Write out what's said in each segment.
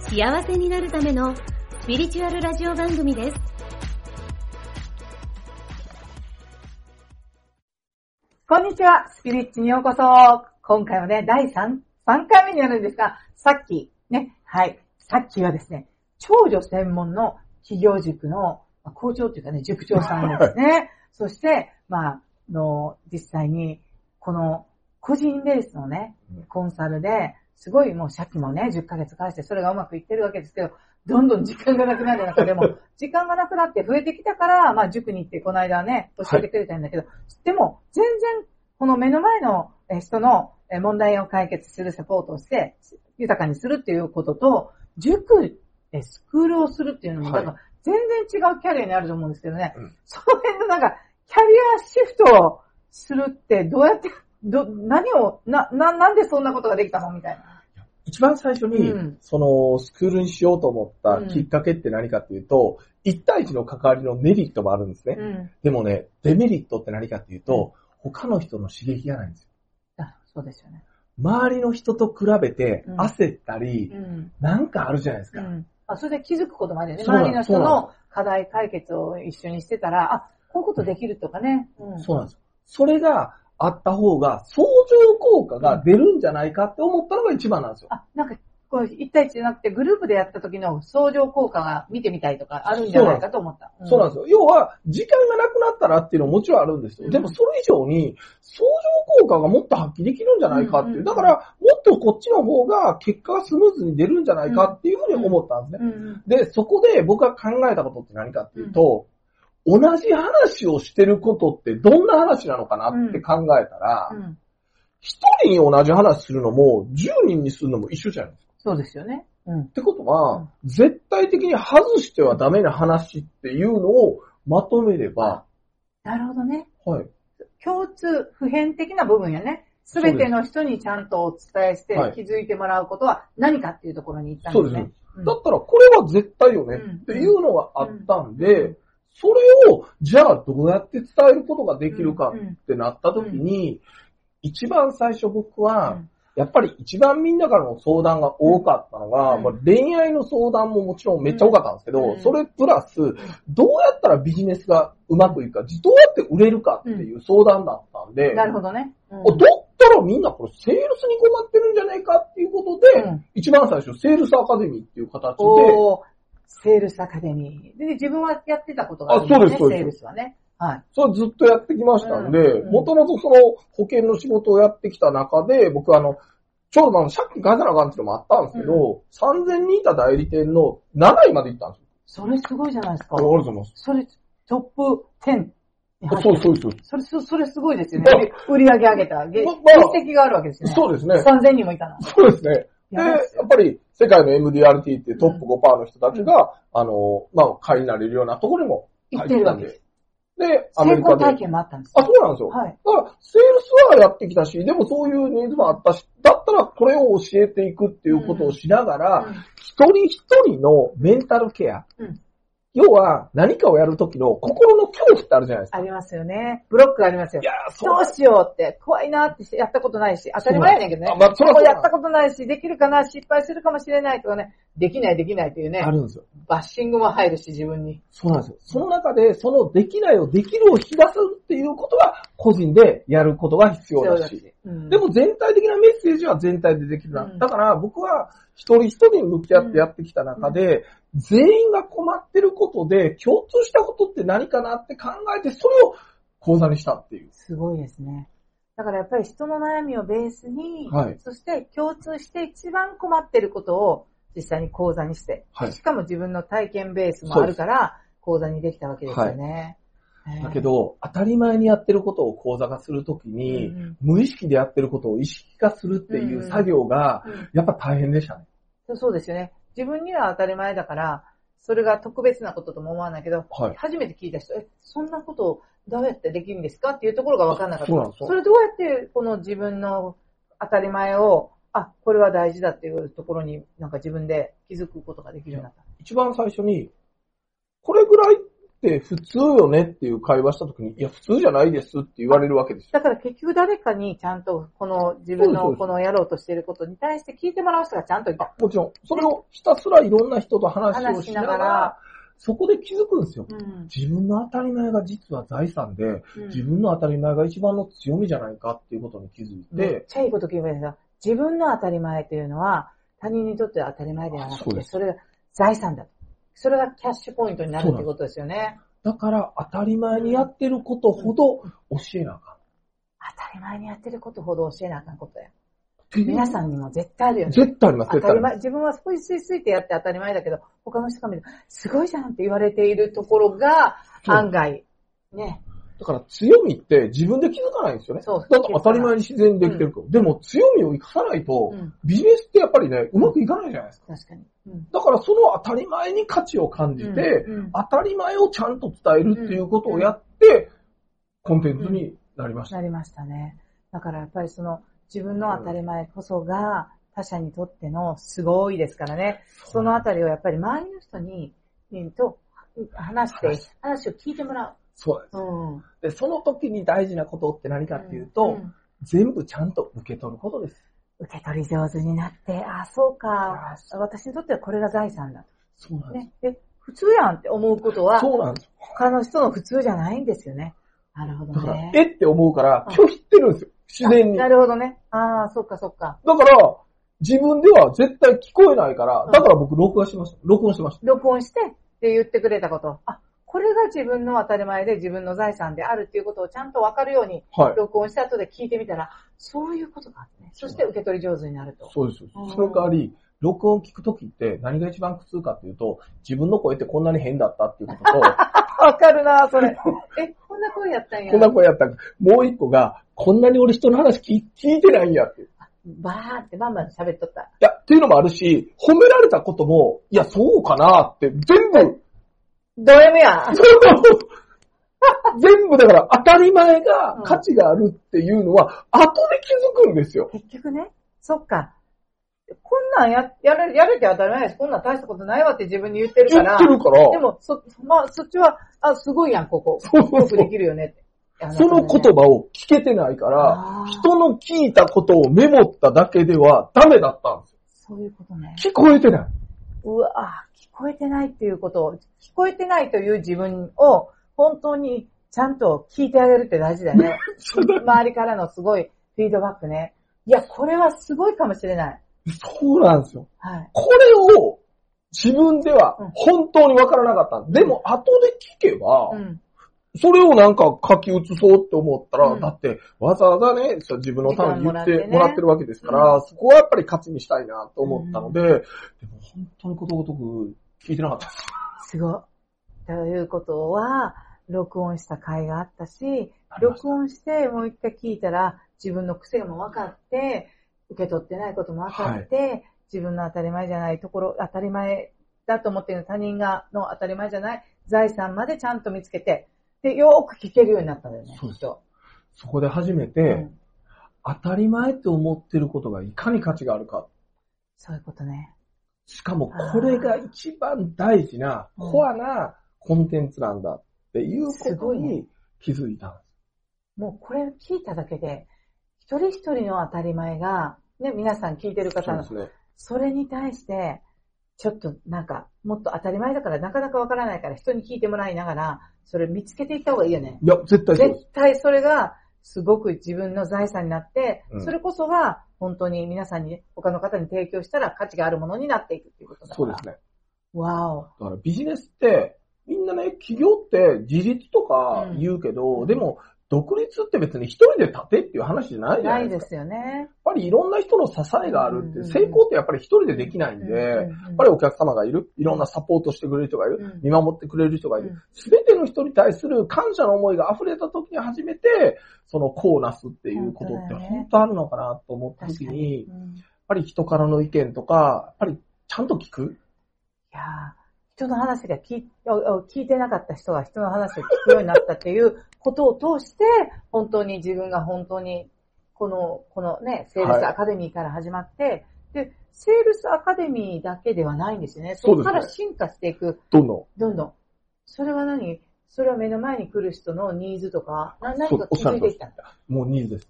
幸せになるためのスピリチュアルラジオ番組です。こんにちは、スピリッチにようこそ。今回はね、第3、3回目になるんですが、さっき、ね、はい、さっきはですね、長女専門の企業塾の、まあ校長というかね、塾長さんですね。そして、まあ、の、実際に、この、個人ベースのね、コンサルで、すごいもう借金もね、10ヶ月返して、それがうまくいってるわけですけど、どんどん時間がなくなる中でも、時間がなくなって増えてきたから、まあ塾に行ってこの間ね、教えてくれたんだけど、でも全然この目の前のえ人のえ問題を解決するサポートをして、豊かにするっていうことと、塾でスクールをするっていうのも、はい。なんか全然違うキャリアにあると思うんですけどね、うん。その辺のなんか、キャリアシフトをするってどうやって、ど、何を、な、な、なんでそんなことができたの？みたいな。一番最初に、うんその、スクールにしようと思ったきっかけって何かっていうと、一対一の関わりのメリットもあるんですね。うん。でもね、デメリットって何かっていうと、他の人の刺激がないんですよ。あ、そうですよね。周りの人と比べてうん焦ったり、うん。なんかあるじゃないですか。うん。あ、それで気づくことまでね。周りの人の課題解決を一緒にしてたら、あ、こういうことできるとかね。うん。そうなんですよ。それがあった方が、相乗効果が出るんじゃないかって思ったのが一番なんですよ。あ、なんか、こう、一対一じゃなくて、グループでやった時の相乗効果が見てみたいとかあるんじゃないかと思った。でそうなんですよ。要は、時間がなくなったらっていうのももちろんあるんですよ。うんでもそれ以上に、相乗効果がもっと発揮できるんじゃないかっていう。うんうんうんだから、もっとこっちの方が結果がスムーズに出るんじゃないかっていうふうに思ったんですね。うんうん。で、そこで僕が考えたことって何かっていうと、同じ話をしてることってどんな話なのかなって考えたらう、ん。一、人に同じ話するのも、十人にするのも一緒じゃないですか。そうですよね。うん。ってことは、絶対的に外してはダメな話っていうのをまとめれば、なるほどね。はい。共通、普遍的な部分やね。すべての人にちゃんとお伝えしてはい気づいてもらうことは何かっていうところに行ったんですね。そうです。うんだったらこれは絶対よねうんっていうのがあったんうでん、それをじゃあどうやって伝えることができるかってなった時に、一番最初僕うはん、やっぱり一番みんなからの相談が多かったのが、うん。まあ恋愛の相談ももちろんめっちゃ多かったんですけど、うん。それプラス、どうやったらビジネスがうまくいくか、どうやって売れるかっていう相談だったんで、なるほどね。うん。あだったらみんなこれセールスに困ってるんじゃないかっていうことで、うん。一番最初セールスアカデミーっていう形で、セールスアカデミー。で、自分はやってたことがあるんあそうですそうですセールスはね。はい。それずっとやってきましたんでうんう、んもともとその保険の仕事をやってきた中で、僕あの、ちょうどあの借金返さなあかんっていうのもあったんですけど、3000人いた代理店の7位まで行ったんですよ。それすごいじゃないですかあ。りがとうございます。それ、トップ10に入ってそうそうそう。それ、そそれすごいですよまあね。売り上げ上げた。実績があるわけですね。そうですね。3000人もいたの。そうですね。で、やっぱり世界の MDRT ってトップ5%の人たちが、あの、まあ、会になれるようなところにも入っててたんででア成メリカで。功体験もあったんですあ、そうなんですよ。はい。だから、セールスはやってきたし、でもそういうニーズもあったし、だったらこれを教えていくっていうことをしながら、一人一人のメンタルケア。うん要は、何かをやるときの心の恐怖ってあるじゃないですか。ありますよね。ブロックありますよい。やー、どうしようって、怖いなってやったことないし、当たり前やねんけどねあ。まあ、そこうやったことないし、できるかな、失敗するかもしれないとかね、できないできないというねあ、るんですよ。バッシングも入るし、自分に。そうなんですよ。その中で、そのできないをできるを引き出すっていうことは、個人でやることが必要だし。うんでも全体的なメッセージは全体でできるな。うんだから僕は一人一人に向き合ってやってきた中で、全員が困ってることで共通したことって何かなって考えて、それを講座にしたっていう。すごいですね。だからやっぱり人の悩みをベースに、はいそして共通して一番困ってることを実際に講座にして、はいしかも自分の体験ベースもあるから講座にできたわけですよね。えーだけ、ど、当たり前にやってることを講座化するときに、うんうん無意識でやってることを意識化するっていう作業が、うんやっぱ大変でしたね。そうそうですよね。自分には当たり前だから、それが特別なこととも思わないけど、はい。初めて聞いた人、え、そんなことをどうやってできるんですかっていうところが分かんなかった。そうなんですよそれどうやってこの自分の当たり前を、あ、これは大事だっていうところになんか自分で気づくことができるようになった。一番最初に、これぐらいって普通よねっていう会話した時に、いや、普通じゃないですって言われるわけですよ。だから結局誰かにちゃんとこの自分のこのやろうとしていることに対して聞いてもらう人がちゃんといた。もちろん、それをひたすらいろんな人と話をしながらら、そこで気づくんですよ。うん自分の当たり前が実は財産で、うん自分の当たり前が一番の強みじゃないかっていうことに気づいめてっ、ちゃいいこと聞いた自分の当たり前というのは他人にとっては当たり前ではなくて、それが財産だ。それがキャッシュポイントになるっていうことですよね。だから当たり前にやってることほど教えなあかん。当たり前にやってることほど教えなあかんことや。皆さんにも絶対あるよね。絶対あります、当たり前、絶対あります。自分はスイスイスイってやって当たり前だけど、他の人が見ると、すごいじゃんって言われているところが、案外、ね。だから強みって自分で気づかないんですよね。そうだって当たり前に自然にできてるから。でも強みを生かさないと、うん。ビジネスってやっぱりね、うまくいかないじゃないですか。確かに。うん。だからその当たり前に価値を感じて、うんうん当たり前をちゃんと伝えるっていうことをやって、コンテンツになりました。なりましたね。だからやっぱりその自分の当たり前こそが他者にとってのすごいですからね。そのあたりをやっぱり周りの人に、うんと話して、話を聞いてもらそうう。うん。です。で、その時に大事なことって何かっていうと、ん全部ちゃんと受け取ることです。受け取り上手になって、あ、そうか。私にとってはこれが財産だ。そうなんです。ね。で、普通やんって思うことは、そうなんですよ。他の人の普通じゃないんですよね。なるほどだから、ね。えって思うからうん拒否ってるんですよ。自然に。なだるほどね。ああ、そっかそっか。から、自分では絶対聞こえないからうん、だから僕録画しました。録音してました。録音してって言ってくれたこと。あ、これが自分の当たり前で自分の財産であるっていうことをちゃんとわかるようにはい。録音した後で聞いてみたら、そういうことがあってね。そして受け取り上手になると。そうですうん。その代わり、録音聞くときって何が一番苦痛かっていうと、自分の声ってこんなに変だったっていうことと、わかるなそれ。え、こんな声やったんや。こんな声やったんかもう一個が、こんなに俺人の話聞い聞いてないんやって。いバーってバンバン喋っとった。や、っていうのもあるし、褒められたことも、いや、そうかなって、全部、ド M や。全部だから当たり前が価値があるっていうのは、後で気づくんですよ。結局ね、そっか。こんなんや、やる、やるって当たり前です。こんなん大したことないわって自分に言ってるから言って。るから、でも、そ、まあ、そっちは、あ、すごいやん、ここ。そうそうよくできるよねって。その言葉を聞けてないから、人の聞いたことをメモっただけではダメだったんですよ。そういうことね。聞こえてない。うわ聞こえてないっていうことを、聞こえてないという自分を、本当にちゃんと聞いてあげるって大事だよね。周りからのすごいフィードバックね。いや、これはすごいかもしれない。そうなんですよ。はい。これを自分ではうん本当にわからなかった。でも後で聞けば、うん。それをなんか書き写そうって思ったら、うんだってわざわざね、自分のために言ってもらってるわけですから、うんそこはやっぱり価値にしたいなと思ったので、でも本当にことごとく聞いてなかったです。すごい。ということは、録音した回があったし、録音してもう一回聞いたら自分の癖も分かって、受け取ってないことも分かって、自分の当たり前じゃないところ、当たり前だと思っている他人がの当たり前じゃない財産までちゃんと見つけて、で、よーく聞けるようになったんだよね。そうですそこで初めて、うん当たり前って思ってることがいかに価値があるか。そういうことね。しかもこれが一番大事な、うんコアなコンテンツなんだっていうすことにごいね気づいたんです。もうこれ聞いただけで、一人一人の当たり前が、ね、皆さん聞いてる方のそね。それに対して、ちょっとなんか、もっと当たり前だからなかなかわからないから人に聞いてもらいながら、それ見つけていった方がいいよね。いや、絶対そう。絶対それがすごく自分の財産になって、うんそれこそが本当に皆さんに、他の方に提供したら価値があるものになっていくっていうことだから。そうですね。わお。だからビジネスって、みんなね、企業って自立とか言うけど、うんでも、独立って別に一人で立てっていう話じゃないじゃなですか。ないいですよね。やっぱりいろんな人の支えがあるって、うん成功ってやっぱり一人でできないんで、やっぱりお客様がいる、いろんなサポートしてくれる人がいる、うん。見守ってくれる人がいうん。る、すべての人に対する感謝の思いが溢れた時に初めて、そのこうなすっていうことって本当あるのかなと思った時に、やっぱり人からの意見とか、やっぱりちゃんと聞く？やー人の話が聞い聞いてなかった人が人の話を聞くようになったっていうことを通して、本当に自分が本当に、この、このね、セールスアカデミーから始まって、で、セールスアカデミーだけではないんですよね。そこそうですねから進化していく、どんどん。どんどん。それは何？それは目の前に来る人のニーズとか、な何か気づいてきたんだ？もうニーズです。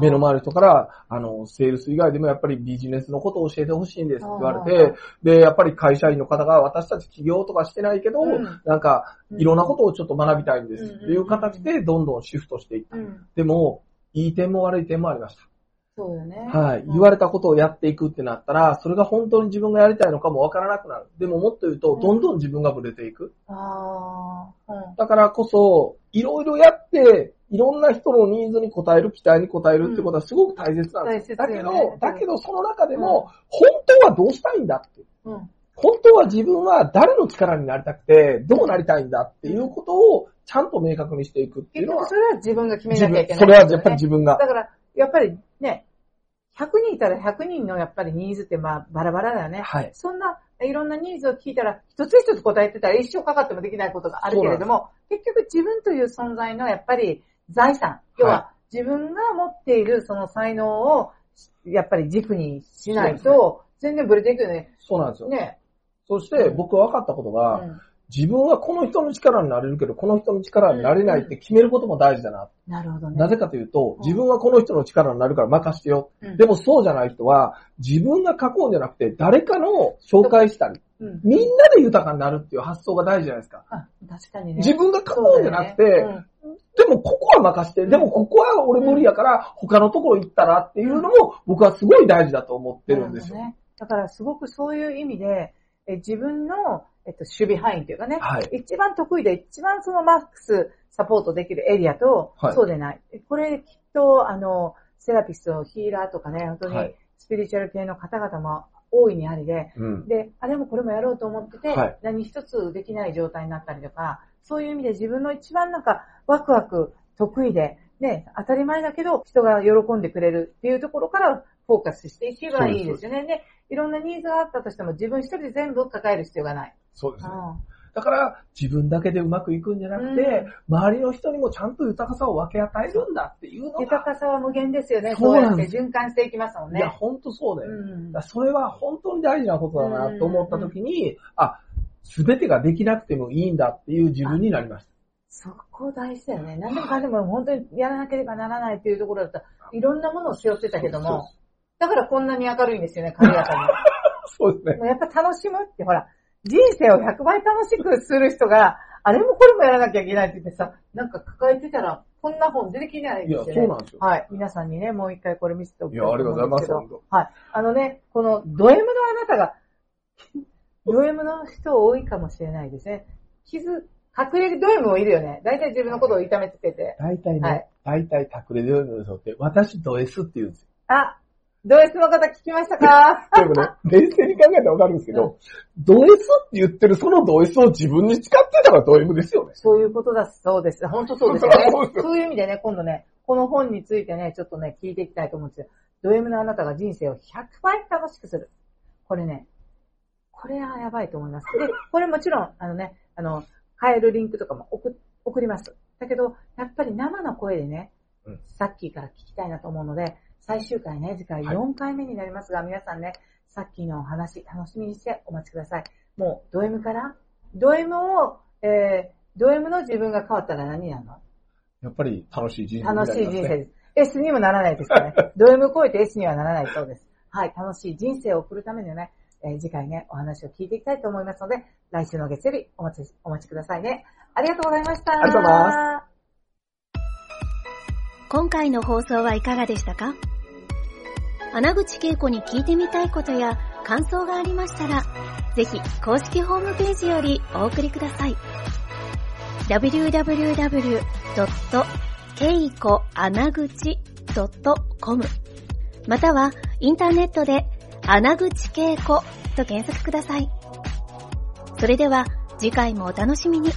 目の前の人から、あの、セールス以外でもやっぱりビジネスのことを教えてほしいんですって言われあて、で、やっぱり会社員の方が私たち起業とかしてないけど、うんなんか、うんいろんなことをちょっと学びたいんですうんっていう形でどんどんシフトしていった。うん。でも、いい点も悪い点もありました。そうよね。はい。うん言われたことをやっていくってなったら、それが本当に自分がやりたいのかもわからなくなる。でももっと言うと、うんどんどん自分がブレていく。ああ、うん。だからこそ、いろいろやって、いろんな人のニーズに応える、期待に応えるってことはすごく大切なんです。だけ大切よねど、だけどその中でも、本当はどうしたいんだって。うん。本当は自分は誰の力になりたくて、どうなりたいんだっていうことを、ちゃんと明確にしていくっていうのはそ、れは自分が決めなきゃいけない、それはやっぱり自分がだ。から、やっぱりね、100人いたら100人のやっぱりニーズってまあバラバラだよね。はい。そんないろんなニーズを聞いたら、一つ一つ答えてたら一生かかってもできないことがあるけれども、結局自分という存在のやっぱり財産、要は自分が持っているその才能をやっぱり軸にしないと、全然ブレていくよね。そうなんですよ。ね。そして僕は分かったことうが、ん。自分はこの人の力になれるけど、この人の力になれないって決めることも大事だな。なるほどね。なぜかというとう、ん自分はこの人の力になるから任してよ。うんでもそうじゃない人は、自分が書こうんじゃなくて、誰かの紹介したり、うん。みんなで豊かになるっていう発想が大事じゃないですか。あ確かにね。自分が書こうんじゃなくて、ねでもここは任して、でもここは俺無理やから、他のところ行ったらっていうのも、僕はすごい大事だと思ってるんですよ。ね。だからすごくそういう意味で、え自分の、えっと、守備範囲というかね、はい。一番得意で一番そのマックスサポートできるエリアと、はいそうでない。これきっと、あの、セラピスト、ヒーラーとかね、本当にはいスピリチュアル系の方々も大いにありで、うん。で、あれもこれもやろうと思ってて、はい何一つできない状態になったりとか、そういう意味で自分の一番なんかワクワク得意で、ね、当たり前だけど人が喜んでくれるっていうところからフォーカスしていけばいいですよね。で、いろんなニーズがあったとしても自分一人で全部抱える必要がない。そうですね。うんだから、自分だけでうまくいくんじゃなくて、周りの人にもちゃんと豊かさを分け与えるんだっていうのが、豊かさは無限ですよね。そそううやって循環していきますもんいや、ね。ほんとそうだよ。うんそれは本当に大事なことだなと思った時に、あ、すべてができなくてもいいんだっていう自分になりました。そこ大事だよね。何でもかんでも本当にやらなければならないっていうところだったら、いろんなものを背負ってたけども、だからこんなに明るいんですよね、軽やかに。そうですね。やっぱ楽しむって、ほら、人生を100倍楽しくする人が、あれもこれもやらなきゃいけないって言ってさ、なんか抱えてたら、こんな本出てきないいや、ですよね。そうなんですよ。はい。皆さんにね、もう一回これ見せておきいや、たいとありがとうございます、はい。あのね、このド M のあなたが、ド M の人多いかもしれないですね。傷、隠れド M もいるよね。大体自分のことを痛めつけて。大体はねい、大体隠れてるのって、私ド S って言うんですよ。あ、ド S の方聞きましたか？でもね、冷静に考えたらわかるんですけど、ド S って言ってるそのド S を自分に使ってたらド M ですよね。そういうことだそうです。本当そうですよね そういう意味でね、今度ね、この本についてね、ちょっとね、聞いていきたいと思うんですよ。ド M のあなたが人生を100倍楽しくする。これね、これはやばいと思います。で、これもちろん、あのね、あの、変えるリンクとかも送送ります。だけど、やっぱり生の声でね、うんさっきから聞きたいなと思うので、最終回ね、次回はい4回目になりますが、皆さんね、さっきのお話、楽しみにしてお待ちください。もう、ド M から、ド M を、えー、ド M の自分が変わったら何になるの？やっぱり楽しい人生にな楽しい人生です。S にもならないですからね。ド M 超えて S にはならないそうです。はい、楽しい人生を送るためにはね、えー次回ね、お話を聞いていきたいと思いますので、来週の月曜日お待ち、お待ちくださいね。ありがとうございました。ありがとうございま今回の放送はいかがでしたか？穴口恵子に聞いてみたいことや感想がありましたら、ぜひ公式ホームページよりお送りください。www.keikoanaguchi.com またはインターネットで穴口恵子と検索ください。それでは次回もお楽しみに。